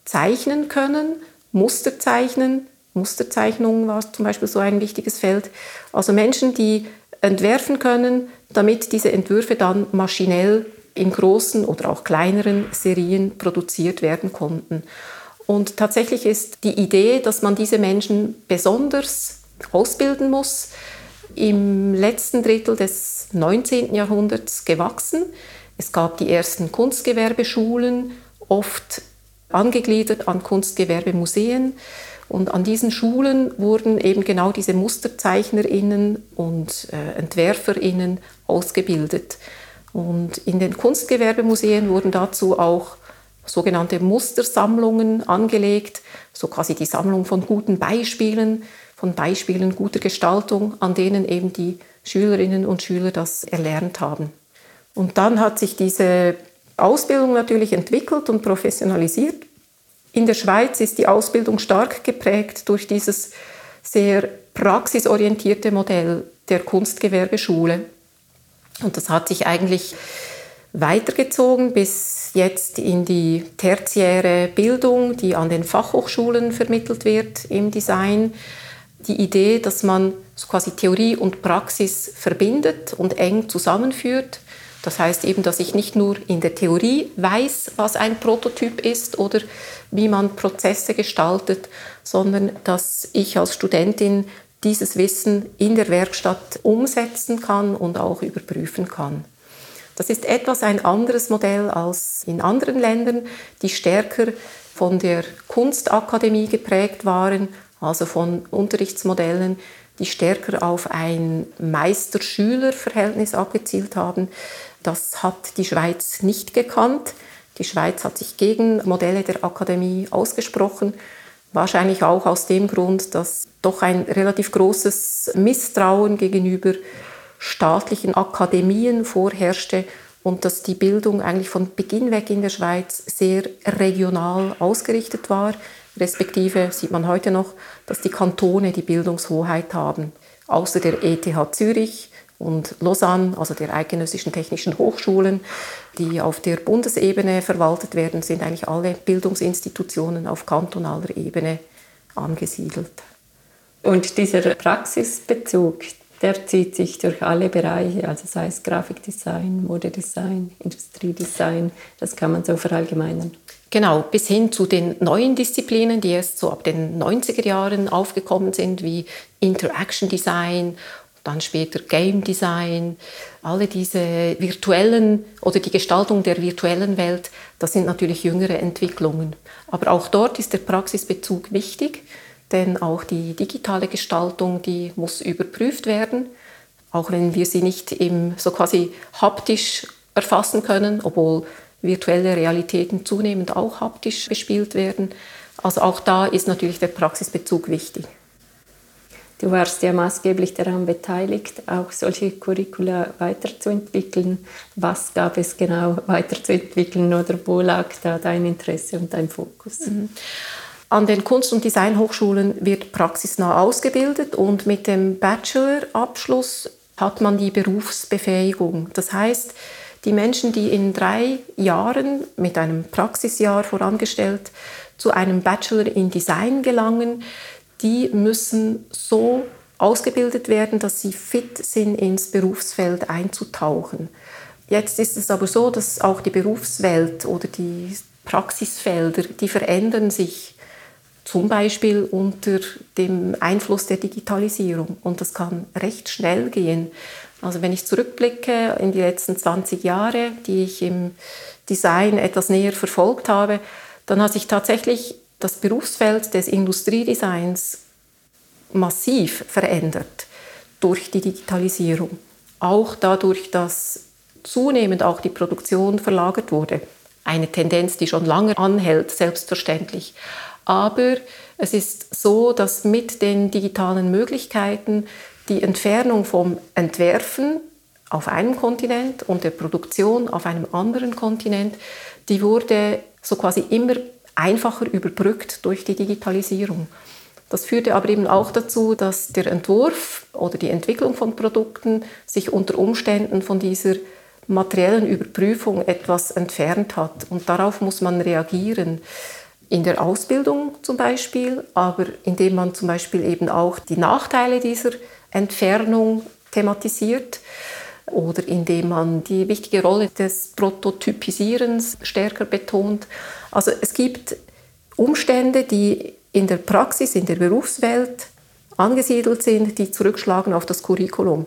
zeichnen können, Muster zeichnen. Musterzeichnung war zum Beispiel so ein wichtiges Feld. Also Menschen, die entwerfen können, damit diese Entwürfe dann maschinell in großen oder auch kleineren Serien produziert werden konnten. Und tatsächlich ist die Idee, dass man diese Menschen besonders ausbilden muss, im letzten Drittel des 19. Jahrhunderts gewachsen. Es gab die ersten Kunstgewerbeschulen, oft angegliedert an Kunstgewerbemuseen. Und an diesen Schulen wurden eben genau diese Musterzeichnerinnen und äh, Entwerferinnen ausgebildet. Und in den Kunstgewerbemuseen wurden dazu auch sogenannte Mustersammlungen angelegt, so quasi die Sammlung von guten Beispielen, von Beispielen guter Gestaltung, an denen eben die Schülerinnen und Schüler das erlernt haben. Und dann hat sich diese Ausbildung natürlich entwickelt und professionalisiert. In der Schweiz ist die Ausbildung stark geprägt durch dieses sehr praxisorientierte Modell der Kunstgewerbeschule. Und das hat sich eigentlich weitergezogen bis jetzt in die tertiäre Bildung, die an den Fachhochschulen vermittelt wird im Design. Die Idee, dass man so quasi Theorie und Praxis verbindet und eng zusammenführt. Das heißt eben, dass ich nicht nur in der Theorie weiß, was ein Prototyp ist oder wie man Prozesse gestaltet, sondern dass ich als Studentin dieses Wissen in der Werkstatt umsetzen kann und auch überprüfen kann. Das ist etwas ein anderes Modell als in anderen Ländern, die stärker von der Kunstakademie geprägt waren, also von Unterrichtsmodellen, die stärker auf ein Meister-Schüler-Verhältnis abgezielt haben. Das hat die Schweiz nicht gekannt. Die Schweiz hat sich gegen Modelle der Akademie ausgesprochen. Wahrscheinlich auch aus dem Grund, dass doch ein relativ großes Misstrauen gegenüber staatlichen Akademien vorherrschte und dass die Bildung eigentlich von Beginn weg in der Schweiz sehr regional ausgerichtet war. Respektive sieht man heute noch, dass die Kantone die Bildungshoheit haben. Außer der ETH Zürich und Lausanne, also der Eidgenössischen Technischen Hochschulen, die auf der Bundesebene verwaltet werden, sind eigentlich alle Bildungsinstitutionen auf kantonaler Ebene angesiedelt. Und dieser Praxisbezug, der zieht sich durch alle Bereiche, also sei es Grafikdesign, Modedesign, Industriedesign, das kann man so verallgemeinern. Genau, bis hin zu den neuen Disziplinen, die erst so ab den 90er Jahren aufgekommen sind, wie Interaction Design, dann später Game Design, alle diese virtuellen oder die Gestaltung der virtuellen Welt, das sind natürlich jüngere Entwicklungen. Aber auch dort ist der Praxisbezug wichtig denn auch die digitale Gestaltung, die muss überprüft werden, auch wenn wir sie nicht im, so quasi haptisch erfassen können, obwohl virtuelle Realitäten zunehmend auch haptisch bespielt werden. Also auch da ist natürlich der Praxisbezug wichtig. Du warst ja maßgeblich daran beteiligt, auch solche Curricula weiterzuentwickeln. Was gab es genau weiterzuentwickeln oder wo lag da dein Interesse und dein Fokus? Mhm. An den Kunst- und Designhochschulen wird praxisnah ausgebildet und mit dem Bachelorabschluss hat man die Berufsbefähigung. Das heißt, die Menschen, die in drei Jahren mit einem Praxisjahr vorangestellt zu einem Bachelor in Design gelangen, die müssen so ausgebildet werden, dass sie fit sind, ins Berufsfeld einzutauchen. Jetzt ist es aber so, dass auch die Berufswelt oder die Praxisfelder, die verändern sich zum Beispiel unter dem Einfluss der Digitalisierung. Und das kann recht schnell gehen. Also wenn ich zurückblicke in die letzten 20 Jahre, die ich im Design etwas näher verfolgt habe, dann hat sich tatsächlich das Berufsfeld des Industriedesigns massiv verändert durch die Digitalisierung. Auch dadurch, dass zunehmend auch die Produktion verlagert wurde. Eine Tendenz, die schon lange anhält, selbstverständlich. Aber es ist so, dass mit den digitalen Möglichkeiten die Entfernung vom Entwerfen auf einem Kontinent und der Produktion auf einem anderen Kontinent, die wurde so quasi immer einfacher überbrückt durch die Digitalisierung. Das führte aber eben auch dazu, dass der Entwurf oder die Entwicklung von Produkten sich unter Umständen von dieser materiellen Überprüfung etwas entfernt hat. Und darauf muss man reagieren in der Ausbildung zum Beispiel, aber indem man zum Beispiel eben auch die Nachteile dieser Entfernung thematisiert oder indem man die wichtige Rolle des Prototypisierens stärker betont. Also es gibt Umstände, die in der Praxis, in der Berufswelt angesiedelt sind, die zurückschlagen auf das Curriculum.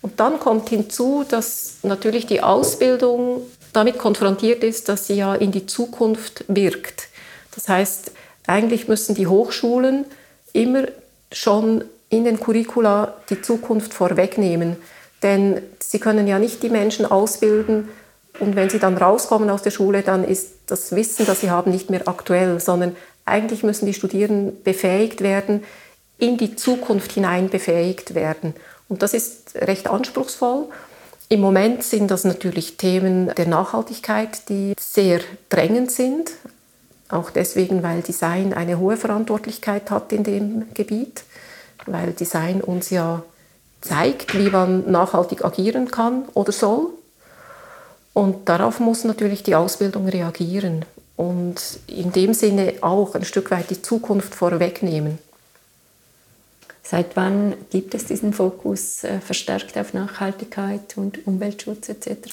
Und dann kommt hinzu, dass natürlich die Ausbildung damit konfrontiert ist, dass sie ja in die Zukunft wirkt. Das heißt, eigentlich müssen die Hochschulen immer schon in den Curricula die Zukunft vorwegnehmen. Denn sie können ja nicht die Menschen ausbilden und wenn sie dann rauskommen aus der Schule, dann ist das Wissen, das sie haben, nicht mehr aktuell, sondern eigentlich müssen die Studierenden befähigt werden, in die Zukunft hinein befähigt werden. Und das ist recht anspruchsvoll. Im Moment sind das natürlich Themen der Nachhaltigkeit, die sehr drängend sind. Auch deswegen, weil Design eine hohe Verantwortlichkeit hat in dem Gebiet, weil Design uns ja zeigt, wie man nachhaltig agieren kann oder soll. Und darauf muss natürlich die Ausbildung reagieren und in dem Sinne auch ein Stück weit die Zukunft vorwegnehmen. Seit wann gibt es diesen Fokus äh, verstärkt auf Nachhaltigkeit und Umweltschutz etc.?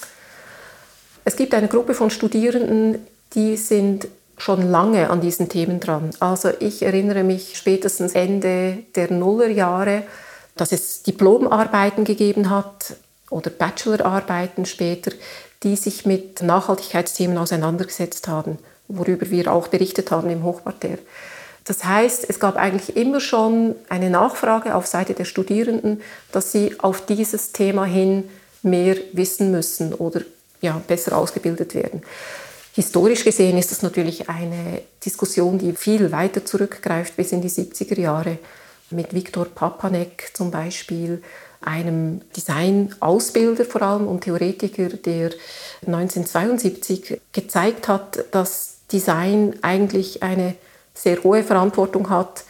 Es gibt eine Gruppe von Studierenden, die sind schon lange an diesen Themen dran. Also ich erinnere mich spätestens Ende der Nullerjahre, dass es Diplomarbeiten gegeben hat oder Bachelorarbeiten später, die sich mit Nachhaltigkeitsthemen auseinandergesetzt haben, worüber wir auch berichtet haben im Hochparterre. Das heißt, es gab eigentlich immer schon eine Nachfrage auf Seite der Studierenden, dass sie auf dieses Thema hin mehr wissen müssen oder ja, besser ausgebildet werden. Historisch gesehen ist das natürlich eine Diskussion, die viel weiter zurückgreift bis in die 70er Jahre mit Viktor Papanek zum Beispiel, einem Design-Ausbilder vor allem und Theoretiker, der 1972 gezeigt hat, dass Design eigentlich eine sehr hohe Verantwortung hat,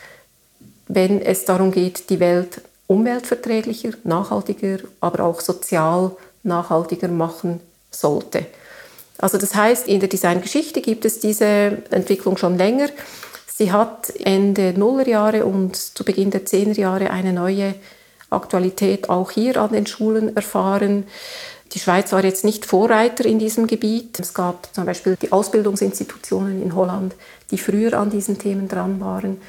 wenn es darum geht, die Welt umweltverträglicher, nachhaltiger, aber auch sozial nachhaltiger machen sollte. Also das heißt, in der Designgeschichte gibt es diese Entwicklung schon länger. Sie hat Ende Nullerjahre und zu Beginn der Zehnerjahre eine neue Aktualität auch hier an den Schulen erfahren. Die Schweiz war jetzt nicht Vorreiter in diesem Gebiet. Es gab zum Beispiel die Ausbildungsinstitutionen in Holland, die früher an diesen Themen dran waren.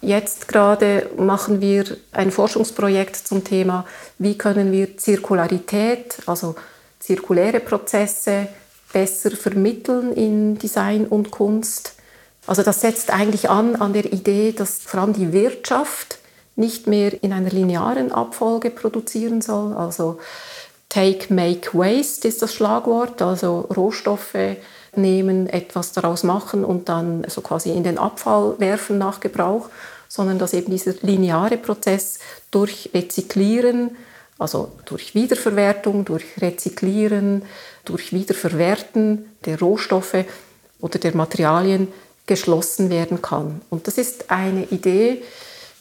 Jetzt gerade machen wir ein Forschungsprojekt zum Thema, wie können wir Zirkularität, also zirkuläre Prozesse, besser vermitteln in Design und Kunst. Also das setzt eigentlich an an der Idee, dass vor allem die Wirtschaft nicht mehr in einer linearen Abfolge produzieren soll. Also Take, Make, Waste ist das Schlagwort, also Rohstoffe nehmen, etwas daraus machen und dann so quasi in den Abfall werfen nach Gebrauch, sondern dass eben dieser lineare Prozess durch Rezyklieren, also durch Wiederverwertung, durch Rezyklieren, durch Wiederverwerten der Rohstoffe oder der Materialien geschlossen werden kann. Und das ist eine Idee,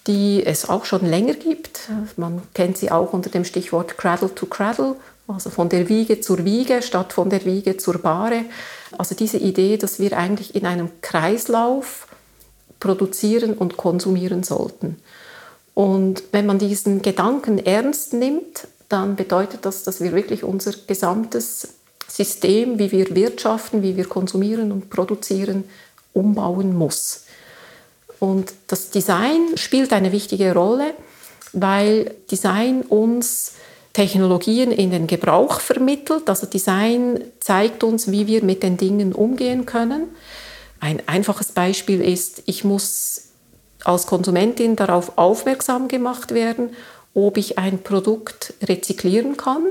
die es auch schon länger gibt. Man kennt sie auch unter dem Stichwort Cradle to Cradle, also von der Wiege zur Wiege statt von der Wiege zur Bahre. Also diese Idee, dass wir eigentlich in einem Kreislauf produzieren und konsumieren sollten. Und wenn man diesen Gedanken ernst nimmt, dann bedeutet das, dass wir wirklich unser gesamtes System, wie wir wirtschaften, wie wir konsumieren und produzieren, umbauen muss. Und das Design spielt eine wichtige Rolle, weil Design uns Technologien in den Gebrauch vermittelt. Also Design zeigt uns, wie wir mit den Dingen umgehen können. Ein einfaches Beispiel ist, ich muss als Konsumentin darauf aufmerksam gemacht werden, ob ich ein Produkt rezyklieren kann.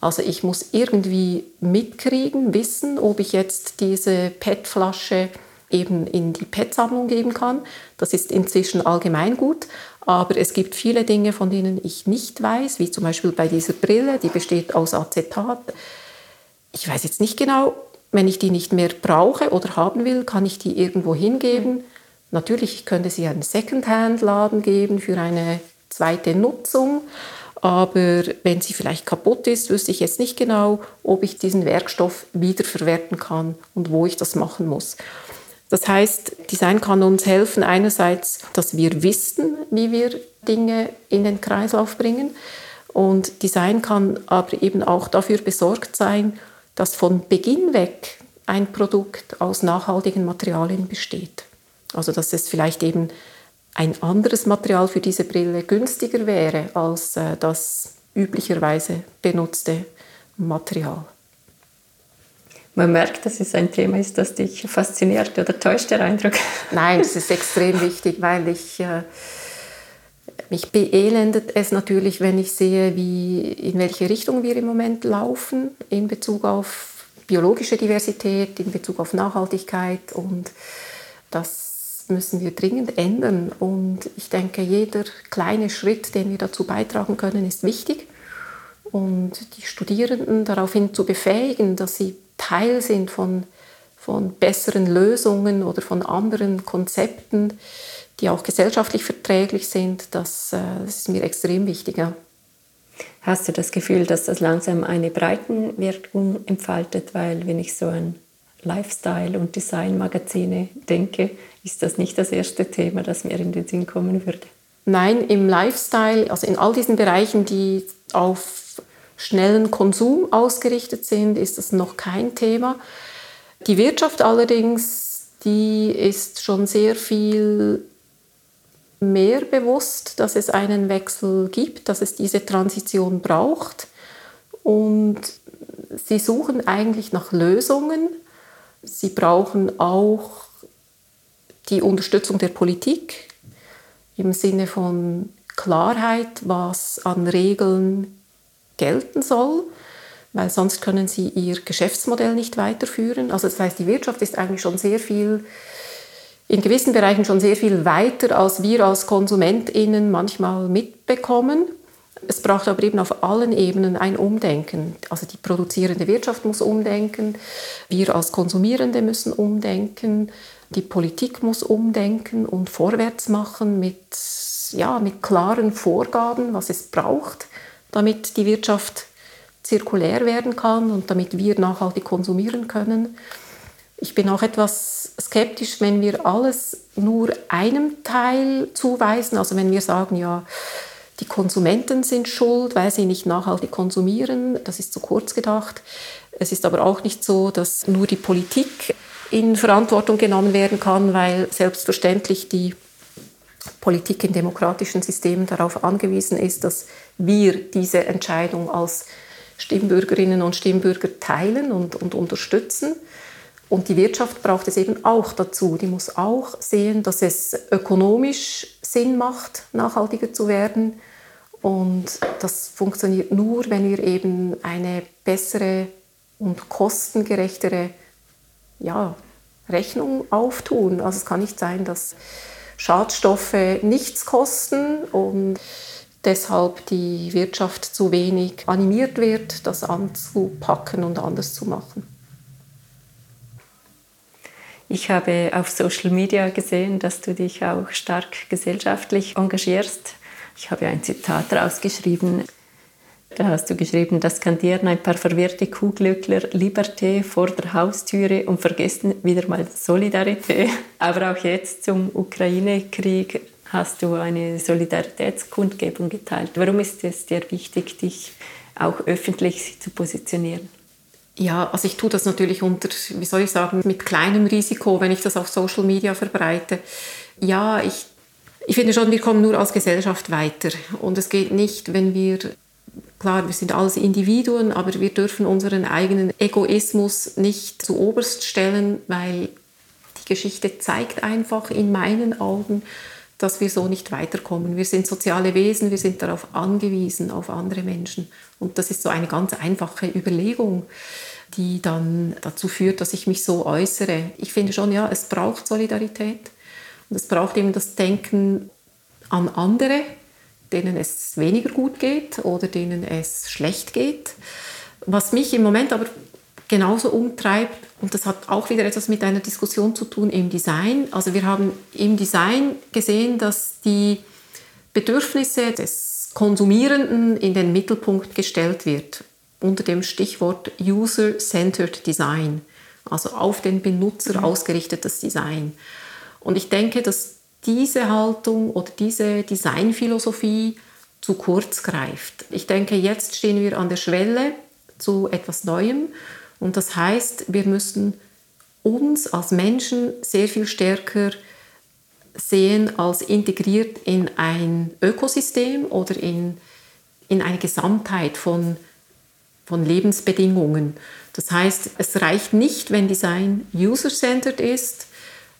Also ich muss irgendwie mitkriegen, wissen, ob ich jetzt diese PET-Flasche eben in die PET-Sammlung geben kann. Das ist inzwischen allgemein gut, aber es gibt viele Dinge, von denen ich nicht weiß, wie zum Beispiel bei dieser Brille, die besteht aus Acetat. Ich weiß jetzt nicht genau, wenn ich die nicht mehr brauche oder haben will, kann ich die irgendwo hingeben. Natürlich könnte sie einen Secondhand-Laden geben für eine zweite Nutzung, aber wenn sie vielleicht kaputt ist, wüsste ich jetzt nicht genau, ob ich diesen Werkstoff wiederverwerten kann und wo ich das machen muss. Das heißt, Design kann uns helfen, einerseits, dass wir wissen, wie wir Dinge in den Kreislauf bringen. Und Design kann aber eben auch dafür besorgt sein, dass von Beginn weg ein Produkt aus nachhaltigen Materialien besteht. Also dass es vielleicht eben ein anderes Material für diese Brille günstiger wäre als äh, das üblicherweise benutzte Material. Man merkt, dass es ein Thema ist, das dich fasziniert oder täuscht der Eindruck? Nein, das ist extrem wichtig, weil ich äh, mich beelendet es natürlich, wenn ich sehe, wie, in welche Richtung wir im Moment laufen in Bezug auf biologische Diversität, in Bezug auf Nachhaltigkeit und das müssen wir dringend ändern. Und ich denke, jeder kleine Schritt, den wir dazu beitragen können, ist wichtig. Und die Studierenden daraufhin zu befähigen, dass sie Teil sind von, von besseren Lösungen oder von anderen Konzepten, die auch gesellschaftlich verträglich sind, das, äh, das ist mir extrem wichtig. Hast du das Gefühl, dass das langsam eine Breitenwirkung entfaltet? Weil wenn ich so an Lifestyle- und Designmagazine denke, ist das nicht das erste Thema, das mir in den Sinn kommen würde. Nein, im Lifestyle, also in all diesen Bereichen, die auf schnellen Konsum ausgerichtet sind, ist das noch kein Thema. Die Wirtschaft allerdings, die ist schon sehr viel mehr bewusst, dass es einen Wechsel gibt, dass es diese Transition braucht. Und sie suchen eigentlich nach Lösungen. Sie brauchen auch die Unterstützung der Politik im Sinne von Klarheit, was an Regeln gelten soll, weil sonst können sie ihr Geschäftsmodell nicht weiterführen. Also das heißt, die Wirtschaft ist eigentlich schon sehr viel in gewissen Bereichen schon sehr viel weiter, als wir als KonsumentInnen manchmal mitbekommen. Es braucht aber eben auf allen Ebenen ein Umdenken. Also die produzierende Wirtschaft muss umdenken, wir als Konsumierende müssen umdenken, die Politik muss umdenken und vorwärts machen mit, ja, mit klaren Vorgaben, was es braucht, damit die Wirtschaft zirkulär werden kann und damit wir nachhaltig konsumieren können. Ich bin auch etwas skeptisch, wenn wir alles nur einem Teil zuweisen. Also wenn wir sagen, ja, die Konsumenten sind schuld, weil sie nicht nachhaltig konsumieren. Das ist zu kurz gedacht. Es ist aber auch nicht so, dass nur die Politik in Verantwortung genommen werden kann, weil selbstverständlich die Politik in demokratischen Systemen darauf angewiesen ist, dass wir diese Entscheidung als Stimmbürgerinnen und Stimmbürger teilen und, und unterstützen. Und die Wirtschaft braucht es eben auch dazu. Die muss auch sehen, dass es ökonomisch Sinn macht, nachhaltiger zu werden. Und das funktioniert nur, wenn wir eben eine bessere und kostengerechtere ja, Rechnung auftun. Also es kann nicht sein, dass Schadstoffe nichts kosten und deshalb die Wirtschaft zu wenig animiert wird, das anzupacken und anders zu machen. Ich habe auf Social Media gesehen, dass du dich auch stark gesellschaftlich engagierst. Ich habe ein Zitat rausgeschrieben. Da hast du geschrieben, das skandieren ein paar verwirrte Kuhglückler Liberté vor der Haustüre und vergessen wieder mal Solidarität. Aber auch jetzt zum Ukraine-Krieg hast du eine Solidaritätskundgebung geteilt. Warum ist es dir wichtig, dich auch öffentlich zu positionieren? Ja, also ich tue das natürlich unter, wie soll ich sagen, mit kleinem Risiko, wenn ich das auf Social Media verbreite. Ja, ich, ich finde schon, wir kommen nur als Gesellschaft weiter. Und es geht nicht, wenn wir, klar, wir sind alles Individuen, aber wir dürfen unseren eigenen Egoismus nicht zu oberst stellen, weil die Geschichte zeigt einfach in meinen Augen, dass wir so nicht weiterkommen. Wir sind soziale Wesen, wir sind darauf angewiesen, auf andere Menschen. Und das ist so eine ganz einfache Überlegung, die dann dazu führt, dass ich mich so äußere. Ich finde schon, ja, es braucht Solidarität und es braucht eben das Denken an andere, denen es weniger gut geht oder denen es schlecht geht. Was mich im Moment aber genauso umtreibt, und das hat auch wieder etwas mit einer Diskussion zu tun im Design. Also wir haben im Design gesehen, dass die Bedürfnisse des Konsumierenden in den Mittelpunkt gestellt wird unter dem Stichwort User-Centered Design, also auf den Benutzer mhm. ausgerichtetes Design. Und ich denke, dass diese Haltung oder diese Designphilosophie zu kurz greift. Ich denke, jetzt stehen wir an der Schwelle zu etwas Neuem und das heißt, wir müssen uns als Menschen sehr viel stärker sehen als integriert in ein Ökosystem oder in, in eine Gesamtheit von, von Lebensbedingungen. Das heißt, es reicht nicht, wenn Design user-centered ist.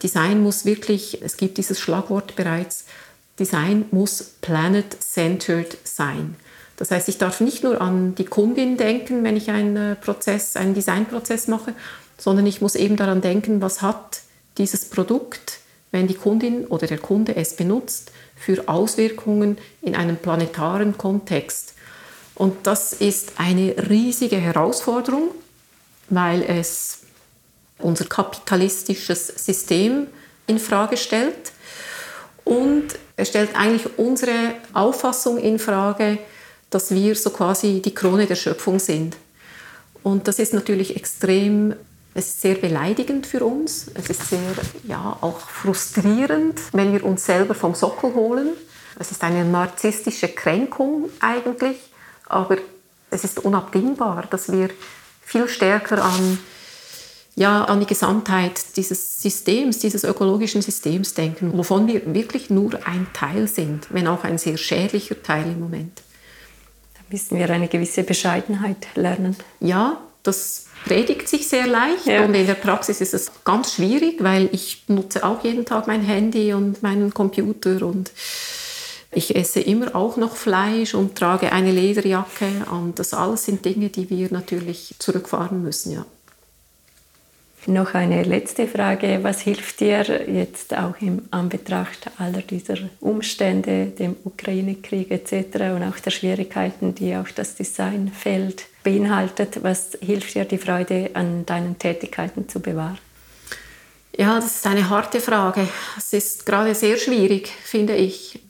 Design muss wirklich, es gibt dieses Schlagwort bereits, Design muss planet-centered sein. Das heißt, ich darf nicht nur an die Kundin denken, wenn ich einen Prozess, einen Designprozess mache, sondern ich muss eben daran denken, was hat dieses Produkt, wenn die Kundin oder der Kunde es benutzt, für Auswirkungen in einem planetaren Kontext. Und das ist eine riesige Herausforderung, weil es unser kapitalistisches System in Frage stellt und es stellt eigentlich unsere Auffassung in Frage, dass wir so quasi die Krone der Schöpfung sind. Und das ist natürlich extrem, es ist sehr beleidigend für uns. Es ist sehr, ja, auch frustrierend, wenn wir uns selber vom Sockel holen. Es ist eine narzisstische Kränkung eigentlich, aber es ist unabdingbar, dass wir viel stärker an, ja, an die Gesamtheit dieses Systems, dieses ökologischen Systems denken, wovon wir wirklich nur ein Teil sind, wenn auch ein sehr schädlicher Teil im Moment müssen wir eine gewisse Bescheidenheit lernen. Ja, das predigt sich sehr leicht ja. und in der Praxis ist es ganz schwierig, weil ich nutze auch jeden Tag mein Handy und meinen Computer und ich esse immer auch noch Fleisch und trage eine Lederjacke und das alles sind Dinge, die wir natürlich zurückfahren müssen, ja. Noch eine letzte Frage. Was hilft dir jetzt auch im Anbetracht aller dieser Umstände, dem Ukraine-Krieg etc. und auch der Schwierigkeiten, die auch das Designfeld beinhaltet? Was hilft dir, die Freude an deinen Tätigkeiten zu bewahren? Ja, das ist eine harte Frage. Es ist gerade sehr schwierig, finde ich.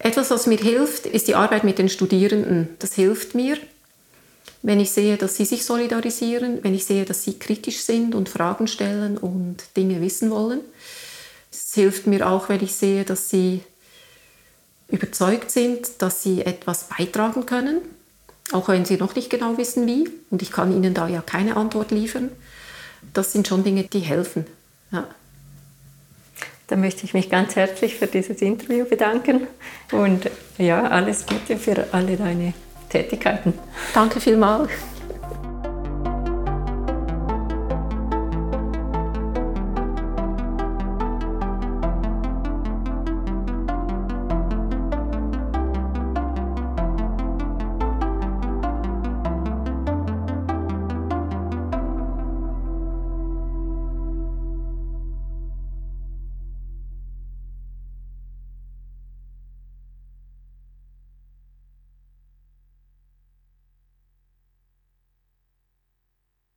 Etwas, was mir hilft, ist die Arbeit mit den Studierenden. Das hilft mir, wenn ich sehe, dass sie sich solidarisieren, wenn ich sehe, dass sie kritisch sind und Fragen stellen und Dinge wissen wollen. Es hilft mir auch, wenn ich sehe, dass sie überzeugt sind, dass sie etwas beitragen können, auch wenn sie noch nicht genau wissen wie. Und ich kann ihnen da ja keine Antwort liefern. Das sind schon Dinge, die helfen. Ja. Dann möchte ich mich ganz herzlich für dieses Interview bedanken und ja, alles Gute für alle deine Tätigkeiten. Danke vielmals.